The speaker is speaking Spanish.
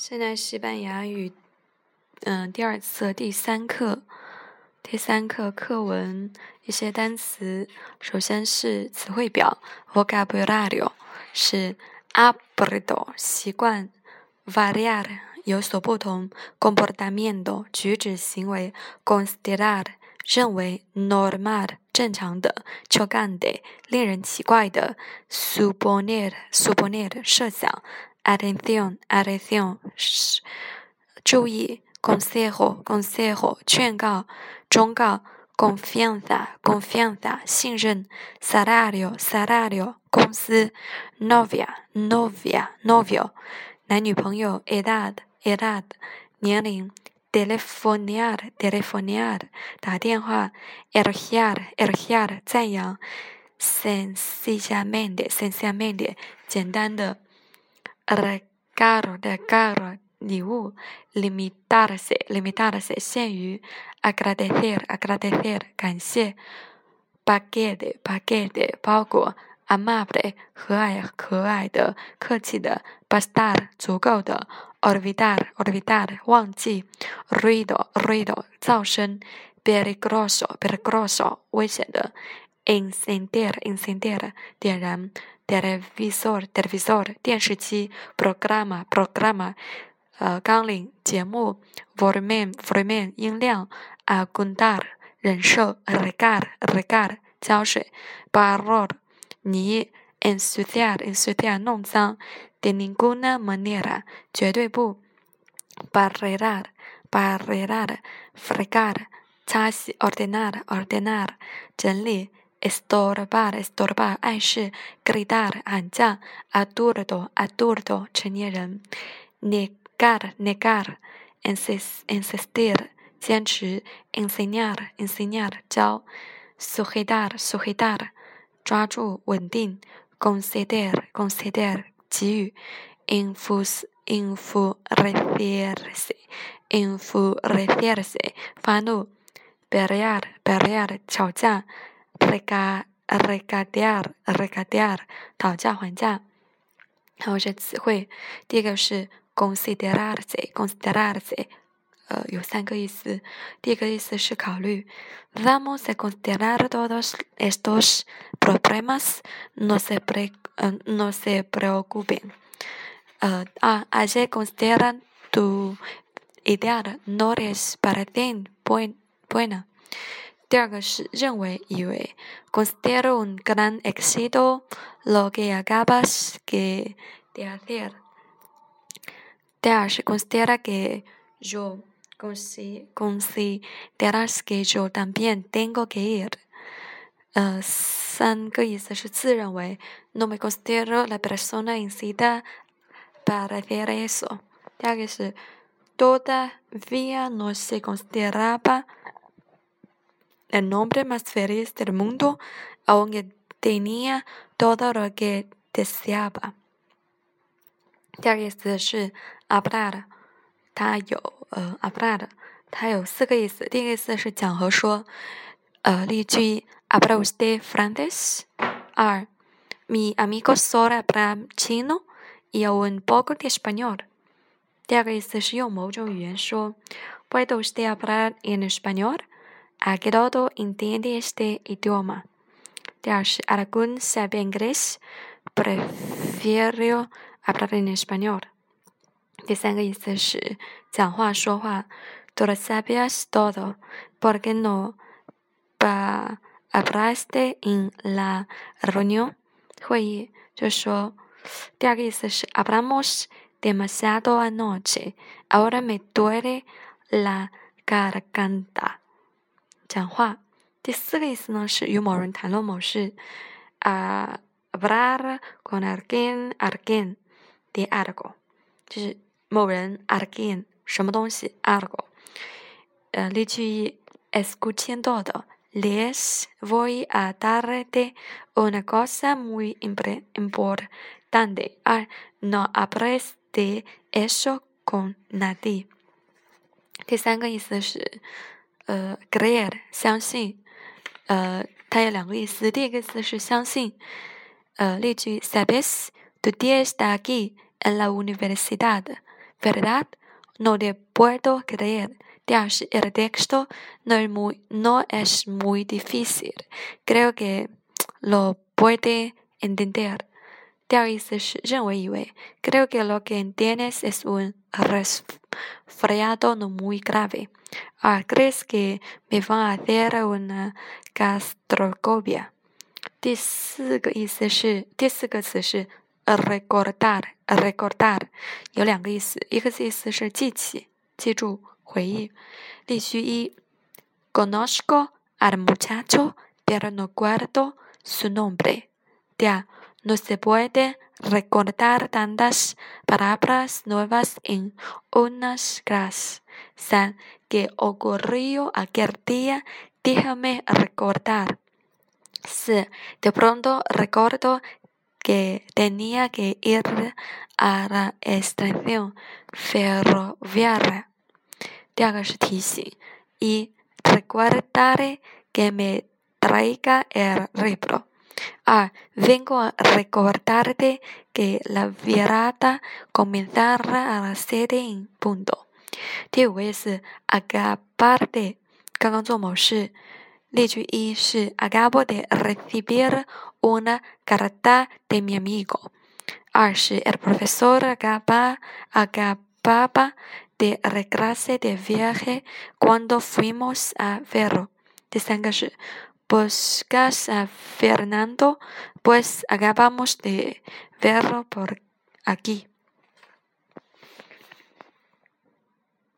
现在西班牙语，嗯，第二次第三课，第三课课文一些单词，首先是词汇表，vocabulario 是 abrido 习惯，variar 有所不同，comportamiento 举止行为，considerar 认为，normal 正常的，chogante 令人奇怪的，suponer suponer 设想。Atención, atención，注意；consejo, consejo，劝告、忠告；confianza, confianza，信任；salario, salario，工资；novia, novia, novio，男女朋友；edad, edad，年龄；telefonear, telefonear，打电话；elogiar, elogiar，赞扬；sencillamente, sencillamente，简单的。Regalo, regalo, 礼物；limitarse, limitarse, 限于；agradecer, agradecer, 感谢；paquete, paquete, 包裹；amable, 和蔼可爱的、客气的；bastar, 足够的；olvidar, olvidar, 忘记；ruido, ruido, 噪声；peligroso, peligroso, 危险的 ；encender, encender, 点燃。televisor televisor 电视机，programa programa 呃纲领节目，volumen volumen 音量，aguantar 忍受，regar regar 浇水，barro 泥，ensuciar ensuciar 弄脏，de ninguna manera 绝对不，barrer barrer fregar 擦洗，ordenar ordenar 整理。 estorbar, estorbar 碍事，criar, 安叫，adulto, adulto 成年人，negar, negar，ense, insistir 坚持，enseñar, enseñar 教，sujetar, sujetar 抓住稳定，considerar, considerar 给予，infus, infus refieres, infus refieres 放入，pelear, pelear 吵架。rega regatear regatear 讨价还价。还有这词汇，第一个是 considerarse considerarse，呃，有三个意思。第一个意思是考虑，vamos a considerar todos estos problemas, no se pre no se preocupen。呃啊，allí consideran tu idea no es para ti buena。 第二个是认为、以为，considero un gran éxito lo que acabas de hacer。第二是 considera que yo consideras que yo también tengo que ir。呃，三个意思是自认为，no me considero la persona indicada para hacer eso。第二个是 todavía no se consideraba el nombre más feliz del mundo, aunque tenía todo lo que deseaba. 第二个意思是 hablar，它有呃 hablar，它有四个意思。第一个意思是讲和说，呃，例句 habla usted francés？二，mi amigo solo habla chino y un poco de español。第二个意思是用某种语言说，puede usted hablar en español？Aguado entiende este idioma. 第二是 algún sabe inglés, prefiero hablar en español. 第三个意思是讲话说话，tú lo sabías todo, ¿por qué no hablaste en la reunión? 会议就说，第二个意思是 hablamos demasiado anoche, ahora me duele la garganta. 讲话，第四个意思呢是与某人谈论某事，啊，hablar con alguien alguien de algo，就是某人 alguien 什么东西 algo，呃，例句一，escuchando les voy a dar de una cosa muy importante，二，no hables de eso con nadie，第三个意思是。呃，creer 相信，呃，它有两个意思。第一个意思是相信，呃，例句 sabes tu tía está aquí en la universidad， ¿verdad? No te puedo creer. el texto no es muy, no es muy difícil. Creo que lo puede entender. 第二意思是认为以为，creo que lo que entiendes es un resfriado no muy grave。啊，crees que me van a hacer una gastroscopia。第四个意思是，第四个词是 recordar，recordar 有两个意思，一个意思是记起、记住、回忆。例句一：Conozco al muchacho, pero no guardo su nombre。第二。 No se puede recordar tantas palabras nuevas en unas clases. San, que ocurrió aquel día, déjame recordar. Sí, de pronto recuerdo que tenía que ir a la estación ferroviaria. Y recordaré que me traiga el libro. Ah, vengo a recordarte que la virada comenzará a las siete en punto。第五位是 acabarte，刚刚做某事。例句一是 acabo de recibir una carta de mi amigo。二是 el profesor acaba acababa de regresar de viaje cuando fuimos a verlo。第三个是 buscas a Fernando, pues acabamos de verlo por aquí.